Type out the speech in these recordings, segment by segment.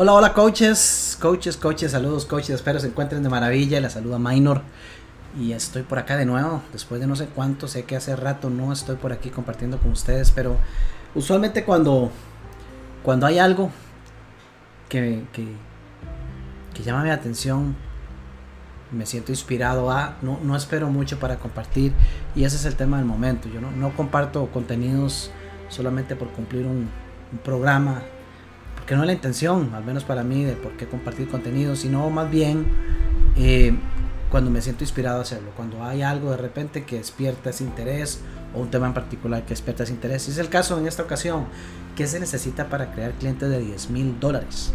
Hola, hola coaches, coaches, coaches, saludos coaches, espero se encuentren de maravilla, la saluda Minor y estoy por acá de nuevo, después de no sé cuánto, sé que hace rato no estoy por aquí compartiendo con ustedes, pero usualmente cuando, cuando hay algo que, que, llama mi atención, me siento inspirado a, no, no espero mucho para compartir y ese es el tema del momento, yo no, no comparto contenidos solamente por cumplir un programa que no es la intención, al menos para mí, de por qué compartir contenido, sino más bien eh, cuando me siento inspirado a hacerlo, cuando hay algo de repente que despierta ese interés o un tema en particular que despierta ese interés. Y es el caso en esta ocasión, ¿qué se necesita para crear clientes de 10 mil dólares?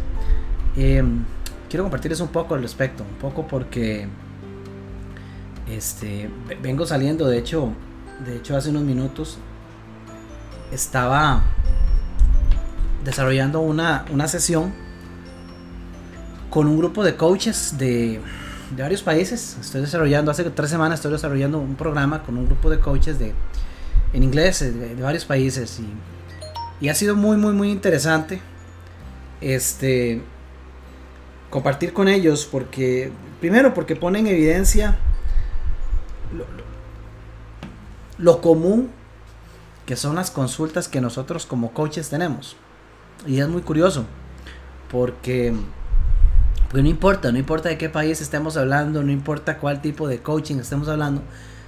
Em, quiero compartirles un poco al respecto, un poco porque este, vengo saliendo, de hecho, de hecho hace unos minutos estaba desarrollando una, una sesión con un grupo de coaches de, de, varios países. Estoy desarrollando, hace tres semanas estoy desarrollando un programa con un grupo de coaches de, en inglés de, varios países y, y, ha sido muy, muy, muy interesante este, compartir con ellos porque, primero, porque pone en evidencia lo común que son las consultas que nosotros como coaches tenemos. Y es muy curioso, porque, porque no importa, no importa de qué país estemos hablando, no importa cuál tipo de coaching estemos hablando,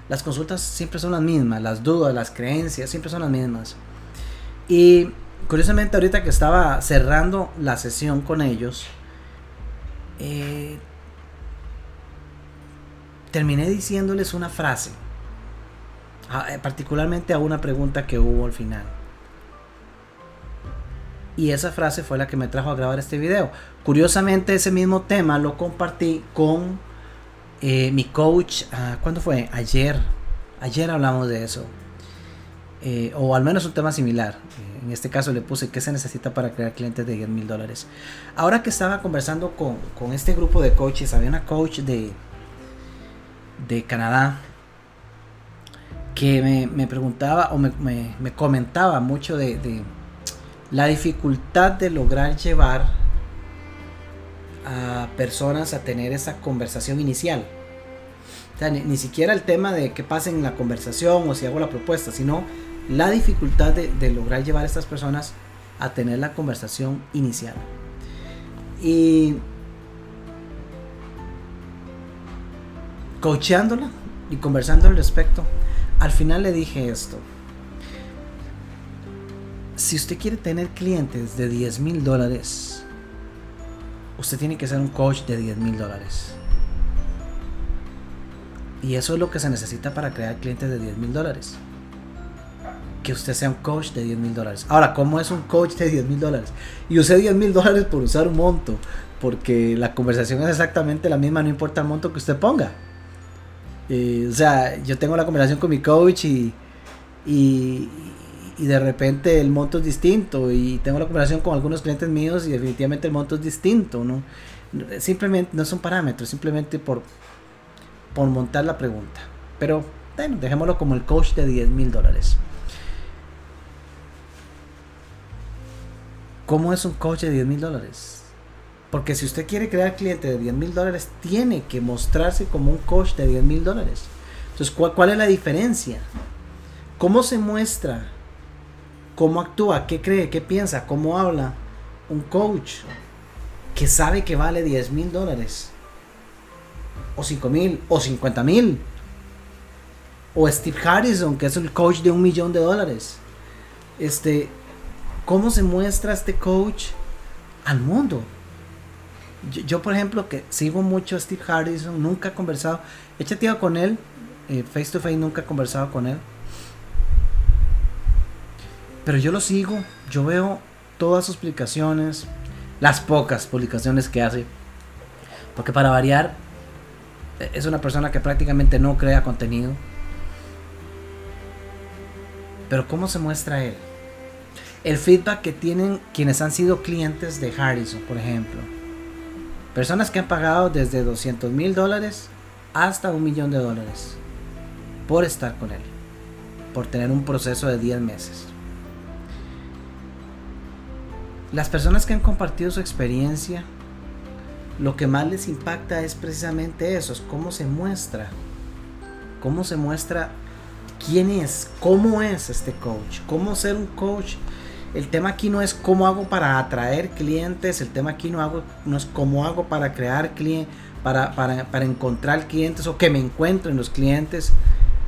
las consultas siempre son las mismas, las dudas, las creencias, siempre son las mismas. Y curiosamente ahorita que estaba cerrando la sesión con ellos, eh, terminé diciéndoles una frase, particularmente a una pregunta que hubo al final. Y esa frase fue la que me trajo a grabar este video. Curiosamente ese mismo tema lo compartí con eh, mi coach. Uh, ¿Cuándo fue? Ayer. Ayer hablamos de eso. Eh, o al menos un tema similar. Eh, en este caso le puse qué se necesita para crear clientes de 10 mil dólares. Ahora que estaba conversando con, con, este grupo de coaches, había una coach de, de Canadá que me, me preguntaba o me, me, me comentaba mucho de la dificultad de lograr llevar a personas a tener esa conversación inicial. O sea, ni, ni, siquiera el tema de que pasen la conversación o si hago la propuesta, sino la dificultad de, de lograr llevar a estas personas a tener la conversación inicial. Y coacheándola y conversando al respecto, al final le dije esto si usted quiere tener clientes de 10 mil dólares, usted tiene que ser un coach de 10 mil dólares. Y eso es lo que se necesita para crear clientes de 10 mil dólares. Que usted sea un coach de 10 mil dólares. Ahora, ¿cómo es un coach de 10 mil dólares? Y usé 10 mil dólares por usar un monto. Porque la conversación es exactamente la misma, no importa el monto que usted ponga. Eh, o sea, yo tengo la conversación con mi coach y, y, y de repente el monto es distinto y tengo la conversación con algunos clientes míos y definitivamente el monto es distinto, ¿no? Simplemente no son parámetros, simplemente por, por montar la pregunta. Pero bueno, dejémoslo como el coach de 10 mil dólares. ¿Cómo es un coach de 10 mil dólares? Porque si usted quiere crear cliente de 10 mil dólares, tiene que mostrarse como un coach de 10 mil dólares. Entonces, ¿cuál, ¿cuál es la diferencia? ¿Cómo se muestra cómo actúa, qué cree, qué piensa, cómo habla un coach que sabe que vale 10 mil dólares, o 5 mil, o 50 mil, o Steve Harrison, que es el coach de un millón de dólares. Este, ¿cómo se muestra este coach al mundo? Yo, por ejemplo, que sigo mucho a Steve Harrison, nunca he conversado, he chateado con él, eh, face to face, nunca he conversado con él pero yo lo sigo, yo veo todas sus publicaciones, las pocas publicaciones que hace. Porque para variar, es una persona que prácticamente no crea contenido. Pero ¿cómo se muestra él? El feedback que tienen quienes han sido clientes de Harrison, por ejemplo. Personas que han pagado desde 200 mil dólares hasta un millón de dólares por estar con él. Por tener un proceso de 10 meses. Las personas que han compartido su experiencia, lo que más les impacta es precisamente eso, es cómo se muestra, cómo se muestra quién es, cómo es este coach, cómo ser un coach. El tema aquí no es cómo hago para atraer clientes, el tema aquí no, hago, no es cómo hago para crear clientes, para, para, para encontrar clientes o que me encuentren los clientes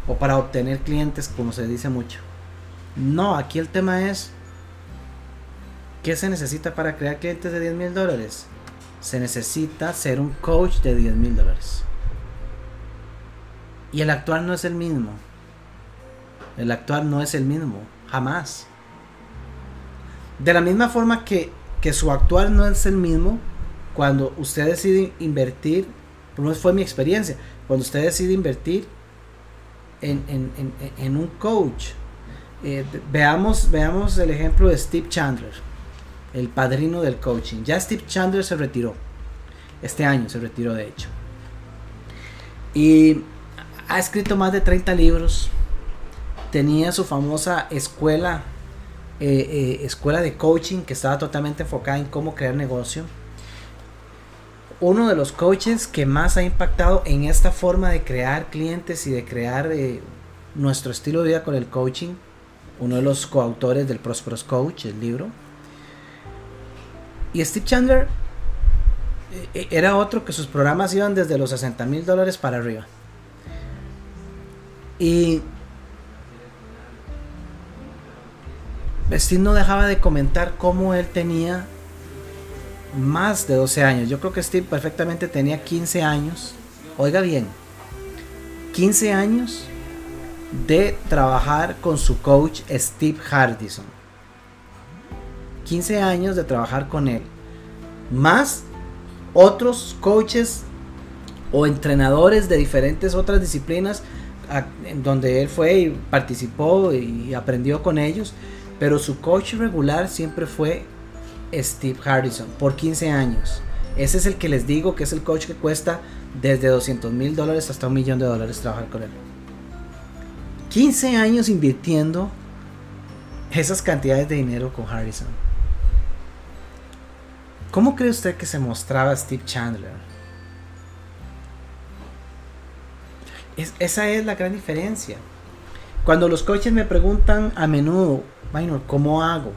o para obtener clientes, como se dice mucho. No, aquí el tema es ¿qué se necesita para crear clientes de 10 mil dólares? Se necesita ser un coach de 10 mil dólares. Y el actuar no es el mismo. El actuar no es el mismo, jamás. De la misma forma que, que su actuar no es el mismo, cuando usted decide invertir, por lo fue mi experiencia, cuando usted decide invertir en, un coach, eh, veamos, veamos el ejemplo de Steve Chandler, el padrino del coaching. Ya Steve Chandler se retiró, este año se retiró de hecho. Y ha escrito más de 30 libros, tenía su famosa escuela, eh, eh, escuela de coaching que estaba totalmente enfocada en cómo crear negocio. Uno de los coaches que más ha impactado en esta forma de crear clientes y de crear eh, nuestro estilo de vida con el coaching, uno de los coautores del Prosperous Coach, el libro. Y Steve Chandler era otro que sus programas iban desde los 60 mil dólares para arriba. Y Steve no dejaba de comentar cómo él tenía más de 12 años. Yo creo que Steve perfectamente tenía 15 años. Oiga bien, 15 años de trabajar con su coach Steve Hardison. 15 años de trabajar con él. Más otros coaches o entrenadores de diferentes otras disciplinas donde él fue y participó y aprendió con ellos pero su coach regular siempre fue Steve Harrison por 15 años. Ese es el que les digo que es el coach que cuesta desde 200 mil dólares hasta un millón de dólares trabajar con él. 15 años invirtiendo esas cantidades de dinero con Harrison. ¿Cómo cree usted que se mostraba Steve Chandler? esa es la gran diferencia. Cuando los coaches me preguntan a menudo, bueno, ¿cómo hago?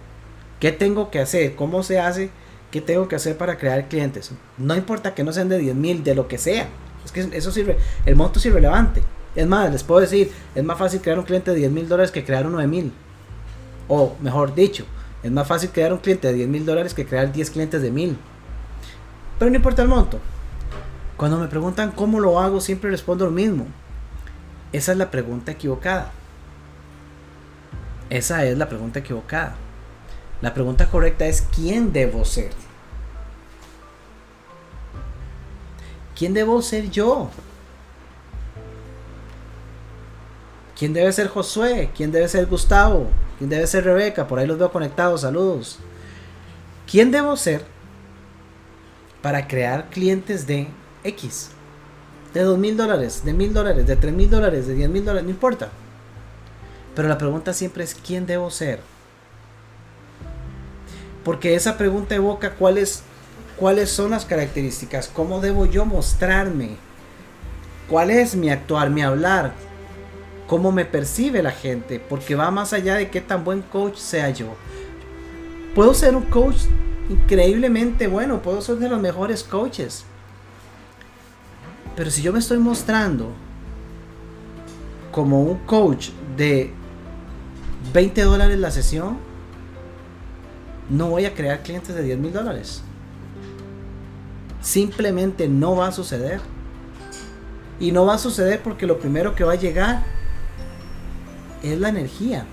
¿Qué tengo que hacer? ¿Cómo se hace? ¿Qué tengo que hacer para crear clientes? No importa que no sean de 10 mil, de lo que sea. Es que eso sirve. El monto es irrelevante. Es más, les puedo decir, es más fácil crear un cliente de 10 mil dólares que crear uno de mil. O mejor dicho, es más fácil crear un cliente de 10 mil dólares que crear 10 clientes de mil. Pero no importa el monto. Cuando me preguntan cómo lo hago, siempre respondo lo mismo. Esa es la pregunta equivocada. Esa es la pregunta equivocada. La pregunta correcta es ¿quién debo ser? ¿Quién debo ser yo? ¿Quién debe ser Josué? ¿Quién debe ser Gustavo? ¿Quién debe ser Rebeca? Por ahí los veo conectados, saludos. ¿Quién debo ser para crear clientes de X? De dos mil dólares, de mil dólares, de tres mil dólares, de diez mil dólares, no importa. Pero la pregunta siempre es ¿quién debo ser? Porque esa pregunta evoca cuáles, cuáles son las características, cómo debo yo mostrarme, cuál es mi actuar, mi hablar, cómo me percibe la gente, porque va más allá de qué tan buen coach sea yo. Puedo ser un coach increíblemente bueno, puedo ser de los mejores coaches. Pero si yo me estoy mostrando como un coach de 20 dólares la sesión, no voy a crear clientes de 10 mil dólares. Simplemente no va a suceder. Y no va a suceder porque lo primero que va a llegar es la energía.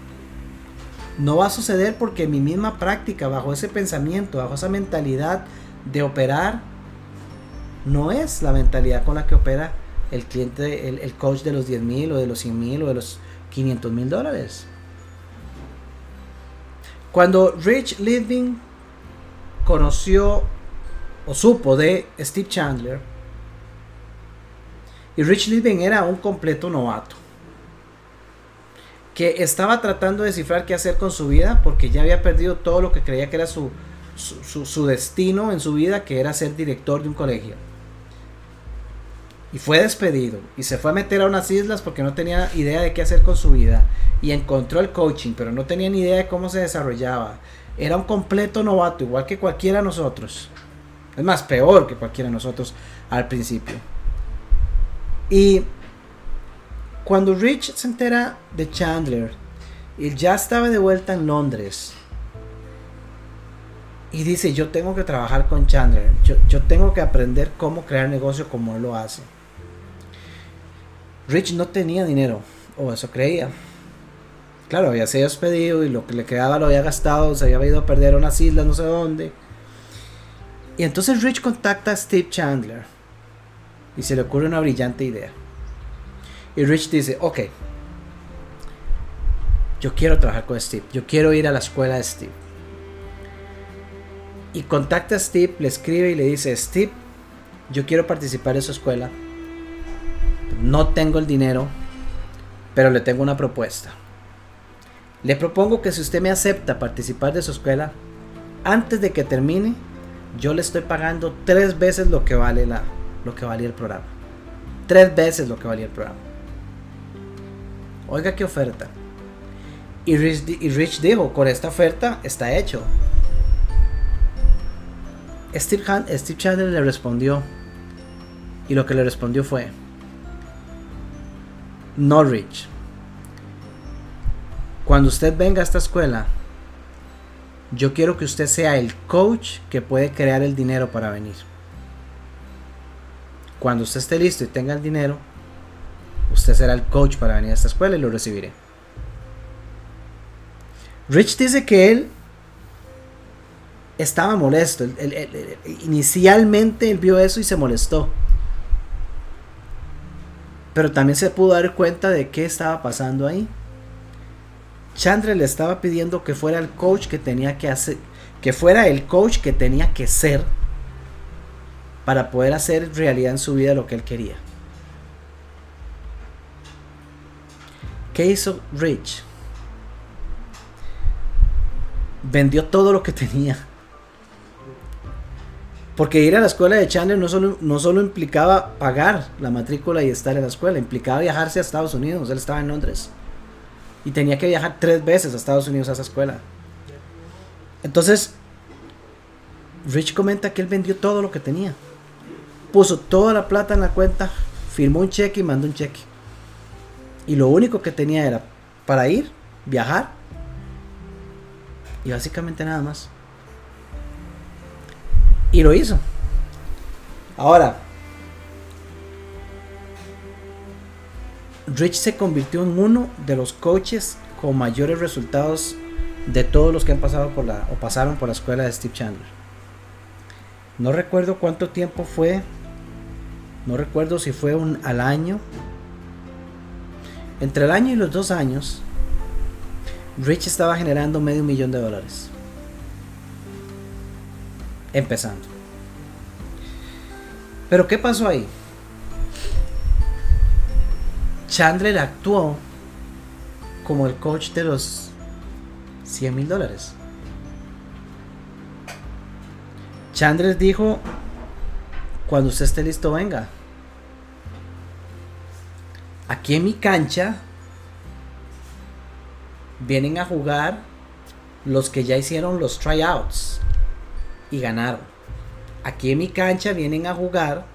No va a suceder porque mi misma práctica, bajo ese pensamiento, bajo esa mentalidad de operar, no es la mentalidad con la que opera el cliente, el, coach de los 10 mil o de los 100 mil o de los 500 mil dólares. Cuando Rich Living conoció o supo de Steve Chandler, y Rich Living era un completo novato, que estaba tratando de descifrar qué hacer con su vida porque ya había perdido todo lo que creía que era su, su, destino en su vida, que era ser director de un colegio. Y fue despedido. Y se fue a meter a unas islas porque no tenía idea de qué hacer con su vida. Y encontró el coaching, pero no tenía ni idea de cómo se desarrollaba. Era un completo novato, igual que cualquiera de nosotros. Es más, peor que cualquiera de nosotros al principio. Y cuando Rich se entera de Chandler, él ya estaba de vuelta en Londres. Y dice, yo tengo que trabajar con Chandler. Yo, tengo que aprender cómo crear negocio como él lo hace. Rich no tenía dinero, o eso creía. Claro, había sido despedido y lo que le quedaba lo había gastado, se había ido a perder a unas islas, no sé dónde. Y entonces Rich contacta a Steve Chandler y se le ocurre una brillante idea. Y Rich dice, ok, yo quiero trabajar con Steve, yo quiero ir a la escuela de Steve. Y contacta a Steve, le escribe y le dice, Steve, yo quiero participar en su escuela. No tengo el dinero, pero le tengo una propuesta. Le propongo que si usted me acepta participar de su escuela, antes de que termine, yo le estoy pagando tres veces lo que vale la, lo que valía el programa. Tres veces lo que valía el programa. Oiga qué oferta. Y Rich, dijo, con esta oferta está hecho. Steve, Steve Chandler le respondió. Y lo que le respondió fue, no Rich. Cuando usted venga a esta escuela, yo quiero que usted sea el coach que puede crear el dinero para venir. Cuando usted esté listo y tenga el dinero, usted será el coach para venir a esta escuela y lo recibiré. Rich dice que él estaba molesto. inicialmente él vio eso y se molestó. Pero también se pudo dar cuenta de qué estaba pasando ahí. Chandler le estaba pidiendo que fuera el coach que tenía que hacer, que fuera el coach que tenía que ser para poder hacer realidad en su vida lo que él quería. ¿Qué hizo Rich? Vendió todo lo que tenía. Porque ir a la escuela de Chandler no solo, no solo implicaba pagar la matrícula y estar en la escuela, implicaba viajarse a Estados Unidos. Él estaba en Londres. Y tenía que viajar tres veces a Estados Unidos a esa escuela. Entonces, Rich comenta que él vendió todo lo que tenía. Puso toda la plata en la cuenta, firmó un cheque y mandó un cheque. Y lo único que tenía era para ir, viajar y básicamente nada más. Y lo hizo. Ahora, Rich se convirtió en uno de los coaches con mayores resultados de todos los que han pasado por la o pasaron por la escuela de Steve Chandler. No recuerdo cuánto tiempo fue. No recuerdo si fue un al año. Entre el año y los dos años, Rich estaba generando medio millón de dólares. Empezando. Pero ¿qué pasó ahí? Chandler actuó como el coach de los 100 mil dólares. Chandler dijo, cuando usted esté listo, venga. Aquí en mi cancha vienen a jugar los que ya hicieron los tryouts y ganaron. Aquí en mi cancha vienen a jugar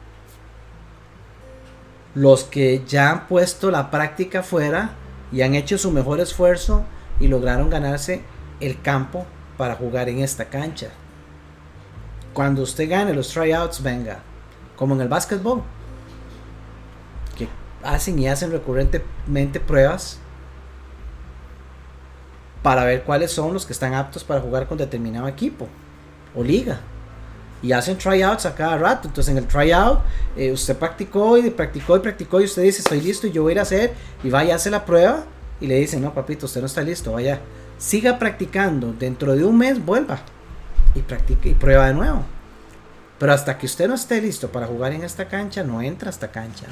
los que ya han puesto la práctica fuera y han hecho su mejor esfuerzo y lograron ganarse el campo para jugar en esta cancha. Cuando usted gane los tryouts, venga, como en el básquetbol, que hacen y hacen recurrentemente pruebas para ver cuáles son los que están aptos para jugar con determinado equipo o liga y hacen tryouts a cada rato. Entonces en el tryout eh, usted practicó y practicó y practicó y usted dice estoy listo y yo voy a ir a hacer y vaya a hacer la prueba y le dicen no papito usted no está listo, vaya, siga practicando, dentro de un mes vuelva y practique y prueba de nuevo. Pero hasta que usted no esté listo para jugar en esta cancha, no entra a esta cancha.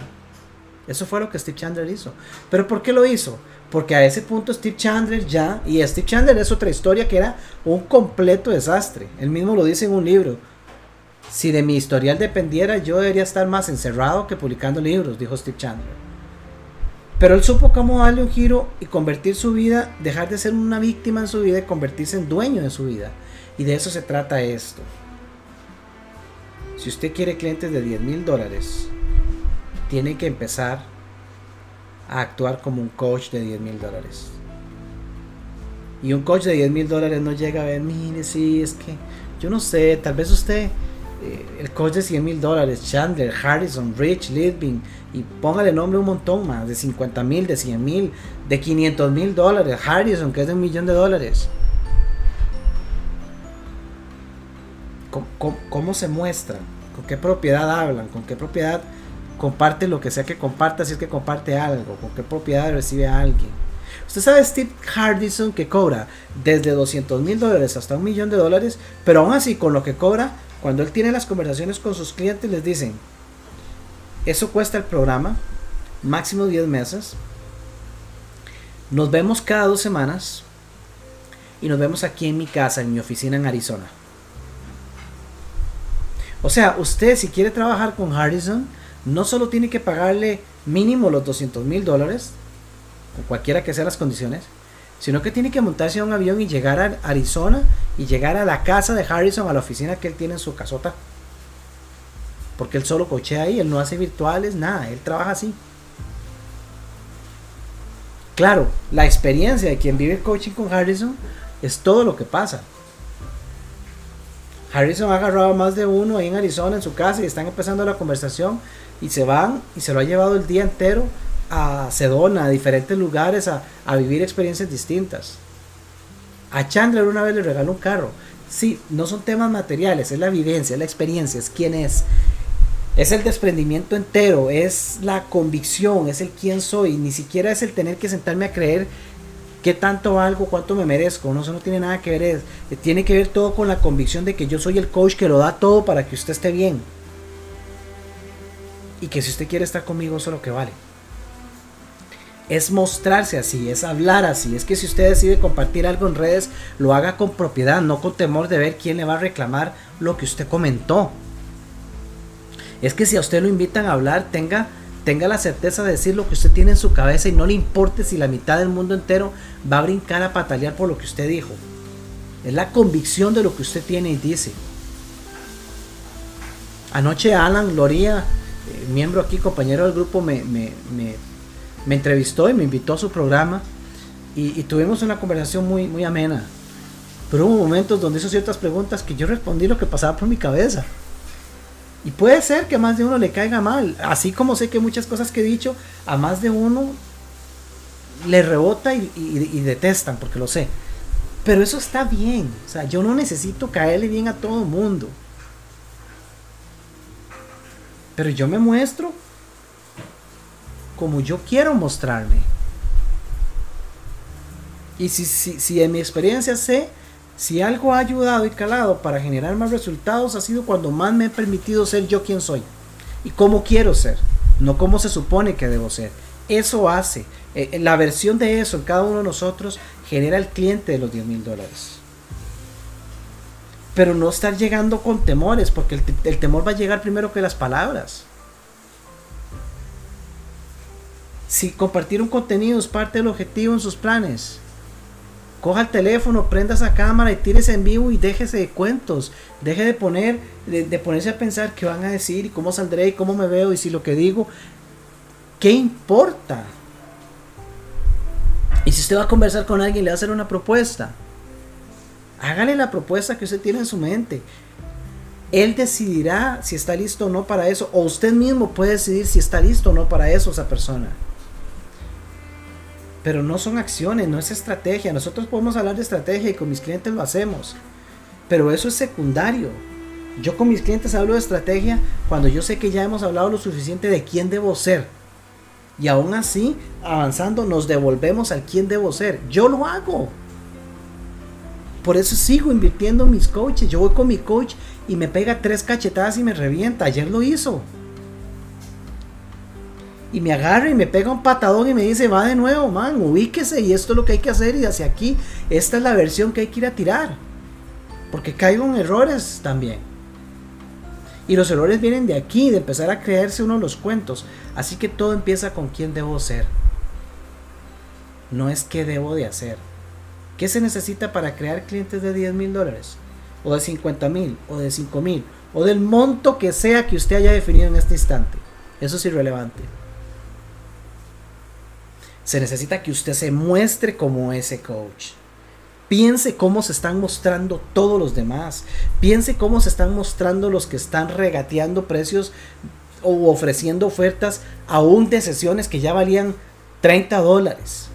Eso fue lo que Steve Chandler hizo. ¿Pero por qué lo hizo? Porque a ese punto Steve Chandler ya, y Steve Chandler es otra historia que era un completo desastre. Él mismo lo dice en un libro. Si de mi historial dependiera, yo debería estar más encerrado que publicando libros, dijo Steve Chandler. Pero él supo cómo darle un giro y convertir su vida, dejar de ser una víctima en su vida y convertirse en dueño de su vida. Y de eso se trata esto. Si usted quiere clientes de 10 mil dólares, tiene que empezar a actuar como un coach de 10 mil dólares. Y un coach de 10 mil dólares no llega a ver, mire, sí, es que yo no sé, tal vez usted eh, el coach de 100 mil dólares, Chandler, Harrison, Rich, Lidbing, y póngale nombre un montón más, de 50 mil, de 100 mil, de 500 mil dólares, Harrison, que es de un millón de dólares. ¿Cómo, se muestran? ¿Con qué propiedad hablan? ¿Con qué propiedad comparte lo que sea que comparta si es que comparte algo? ¿Con qué propiedad recibe a alguien? Usted sabe Steve Hardison que cobra desde 200 mil dólares hasta un millón de dólares, pero aún así con lo que cobra cuando él tiene las conversaciones con sus clientes, les dicen, eso cuesta el programa, máximo 10 meses. Nos vemos cada dos semanas y nos vemos aquí en mi casa, en mi oficina en Arizona. O sea, usted si quiere trabajar con Harrison, no solo tiene que pagarle mínimo los 200 mil dólares, cualquiera que sean las condiciones, sino que tiene que montarse a un avión y llegar a Arizona y llegar a la casa de Harrison, a la oficina que él tiene en su casota. Porque él solo cochea ahí, él no hace virtuales, nada, él trabaja así. Claro, la experiencia de quien vive coaching con Harrison es todo lo que pasa. Harrison ha agarrado más de uno ahí en Arizona en su casa y están empezando la conversación y se van y se lo ha llevado el día entero a Sedona, a diferentes lugares, a, vivir experiencias distintas. A Chandler una vez le regaló un carro. Sí, no son temas materiales, es la vivencia, es la experiencia, es quién es. Es el desprendimiento entero, es la convicción, es el quién soy. Ni siquiera es el tener que sentarme a creer qué tanto valgo, cuánto me merezco. No, eso no tiene nada que ver. tiene que ver todo con la convicción de que yo soy el coach que lo da todo para que usted esté bien. Y que si usted quiere estar conmigo, eso es lo que vale es mostrarse así, es hablar así. Es que si usted decide compartir algo en redes, lo haga con propiedad, no con temor de ver quién le va a reclamar lo que usted comentó. Es que si a usted lo invitan a hablar, tenga, tenga la certeza de decir lo que usted tiene en su cabeza y no le importe si la mitad del mundo entero va a brincar a patalear por lo que usted dijo. Es la convicción de lo que usted tiene y dice. Anoche Alan Loría, eh, miembro aquí, compañero del grupo, me, entrevistó y me invitó a su programa y, tuvimos una conversación muy amena. Pero hubo momentos donde hizo ciertas preguntas que yo respondí lo que pasaba por mi cabeza. Y puede ser que a más de uno le caiga mal. Así como sé que muchas cosas que he dicho, a más de uno le rebota y, detestan, porque lo sé. Pero eso está bien. O sea, yo no necesito caerle bien a todo mundo. Pero yo me muestro como yo quiero mostrarme. Y si, si, si en mi experiencia sé, si algo ha ayudado y calado para generar más resultados, ha sido cuando más me he permitido ser yo quien soy. Y cómo quiero ser, no cómo se supone que debo ser. Eso hace, eh, la versión de eso en cada uno de nosotros genera el cliente de los 10 mil dólares. Pero no estar llegando con temores, porque el temor va a llegar primero que las palabras. si compartir un contenido es parte del objetivo en sus planes, coja el teléfono, prenda esa cámara y tírese en vivo y déjese de cuentos. Deje de poner, ponerse a pensar qué van a decir y cómo saldré y cómo me veo y si lo que digo, ¿qué importa? Y si usted va a conversar con alguien le va a hacer una propuesta, hágale la propuesta que usted tiene en su mente. Él decidirá si está listo o no para eso, o usted mismo puede decidir si está listo o no para eso esa persona. Pero no son acciones, no es estrategia. Nosotros podemos hablar de estrategia y con mis clientes lo hacemos. Pero eso es secundario. Yo con mis clientes hablo de estrategia cuando yo sé que ya hemos hablado lo suficiente de quién debo ser. Y aún así, avanzando, nos devolvemos al quién debo ser. Yo lo hago. Por eso sigo invirtiendo en mis coaches. Yo voy con mi coach y me pega tres cachetadas y me revienta. Ayer lo hizo. Y me agarra y me pega un patadón y me dice, va de nuevo, man, ubíquese y esto es lo que hay que hacer y hacia aquí, esta es la versión que hay que ir a tirar. Porque caigo en errores también. Y los errores vienen de aquí, de empezar a creerse uno los cuentos. Así que todo empieza con quién debo ser. No es qué debo de hacer. ¿Qué se necesita para crear clientes de 10 mil dólares? O de 50 mil, o de 5 mil, o del monto que sea que usted haya definido en este instante. Eso es irrelevante. Se necesita que usted se muestre como ese coach. Piense cómo se están mostrando todos los demás. Piense cómo se están mostrando los que están regateando precios o ofreciendo ofertas aún de sesiones que ya valían 30 dólares.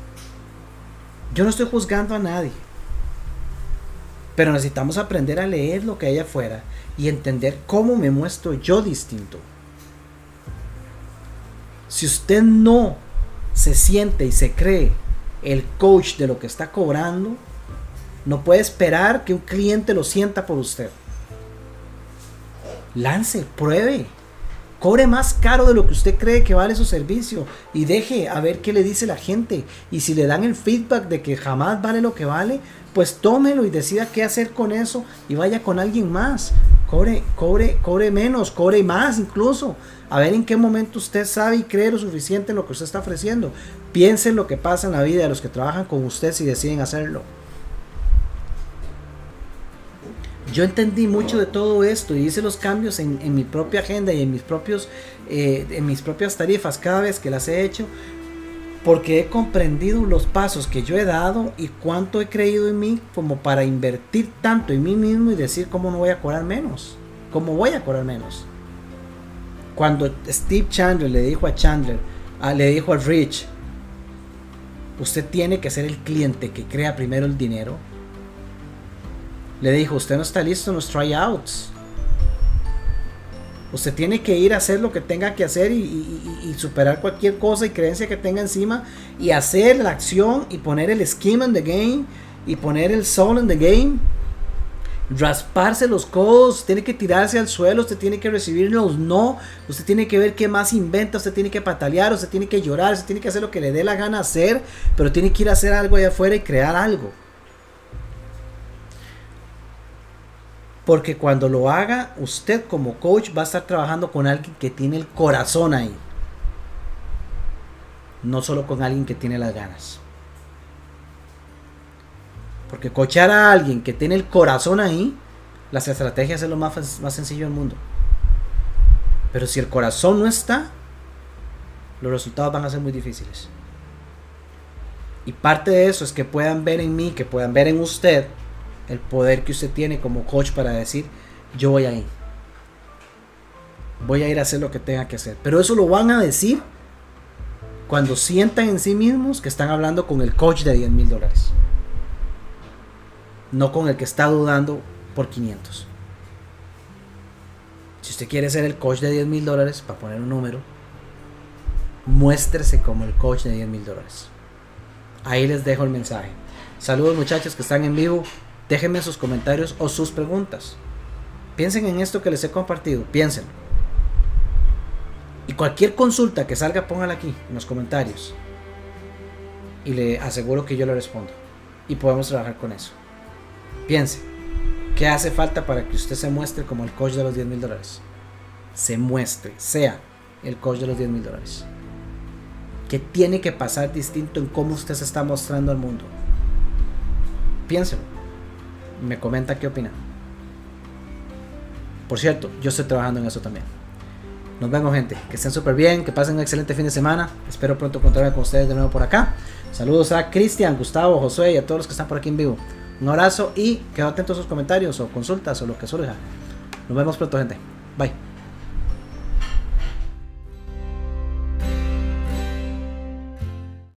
Yo no estoy juzgando a nadie. Pero necesitamos aprender a leer lo que hay afuera y entender cómo me muestro yo distinto. Si usted no se siente y se cree el coach de lo que está cobrando, no puede esperar que un cliente lo sienta por usted. Lance, pruebe. Cobre más caro de lo que usted cree que vale su servicio y deje a ver qué le dice la gente. Y si le dan el feedback de que jamás vale lo que vale, pues tómelo y decida qué hacer con eso y vaya con alguien más. Cobre, cobre, cobre menos, cobre más incluso. A ver en qué momento usted sabe y cree lo suficiente en lo que usted está ofreciendo. Piense en lo que pasa en la vida de los que trabajan con usted si deciden hacerlo. yo entendí mucho de todo esto y hice los cambios en, mi propia agenda y en mis, propios, eh, en mis propias tarifas cada vez que las he hecho porque he comprendido los pasos que yo he dado y cuánto he creído en mí como para invertir tanto en mí mismo y decir cómo no voy a cobrar menos, cómo voy a cobrar menos. Cuando Steve Chandler le dijo a Chandler, le dijo a Rich, usted tiene que ser el cliente que crea primero el dinero, le dijo, usted no está listo en los tryouts. Usted tiene que ir a hacer lo que tenga que hacer y, superar cualquier cosa y creencia que tenga encima y hacer la acción y poner el scheme en the game y poner el soul en the game. Rasparse los codos, tiene que tirarse al suelo, usted tiene que recibir los no, usted tiene que ver qué más inventa, usted tiene que patalear, usted tiene que llorar, usted tiene que hacer lo que le dé la gana hacer, pero tiene que ir a hacer algo allá afuera y crear algo. Porque cuando lo haga, usted como coach va a estar trabajando con alguien que tiene el corazón ahí. No solo con alguien que tiene las ganas. Porque coachar a alguien que tiene el corazón ahí, las estrategias es lo más, más sencillo del mundo. Pero si el corazón no está, los resultados van a ser muy difíciles. Y parte de eso es que puedan ver en mí, que puedan ver en usted el poder que usted tiene como coach para decir, yo voy a ir. Voy a ir a hacer lo que tenga que hacer. Pero eso lo van a decir cuando sientan en sí mismos que están hablando con el coach de 10 mil dólares. No con el que está dudando por 500. Si usted quiere ser el coach de 10 mil dólares, para poner un número, muéstrese como el coach de 10 mil dólares. Ahí les dejo el mensaje. Saludos muchachos que están en vivo. Déjenme sus comentarios o sus preguntas. Piensen en esto que les he compartido, piensen. Y cualquier consulta que salga, póngala aquí en los comentarios. Y le aseguro que yo le respondo. Y podemos trabajar con eso. Piense, ¿qué hace falta para que usted se muestre como el coach de los 10 mil dólares? Se muestre, sea el coach de los 10 mil dólares. ¿Qué tiene que pasar distinto en cómo usted se está mostrando al mundo? Piénselo me comenta qué opina. Por cierto, yo estoy trabajando en eso también. Nos vemos gente, que estén súper bien, que pasen un excelente fin de semana. Espero pronto encontrarme con ustedes de nuevo por acá. Saludos a Cristian, Gustavo, Josué y a todos los que están por aquí en vivo. Un abrazo y quedo atento a sus comentarios o consultas o lo que surja. Nos vemos pronto gente. Bye.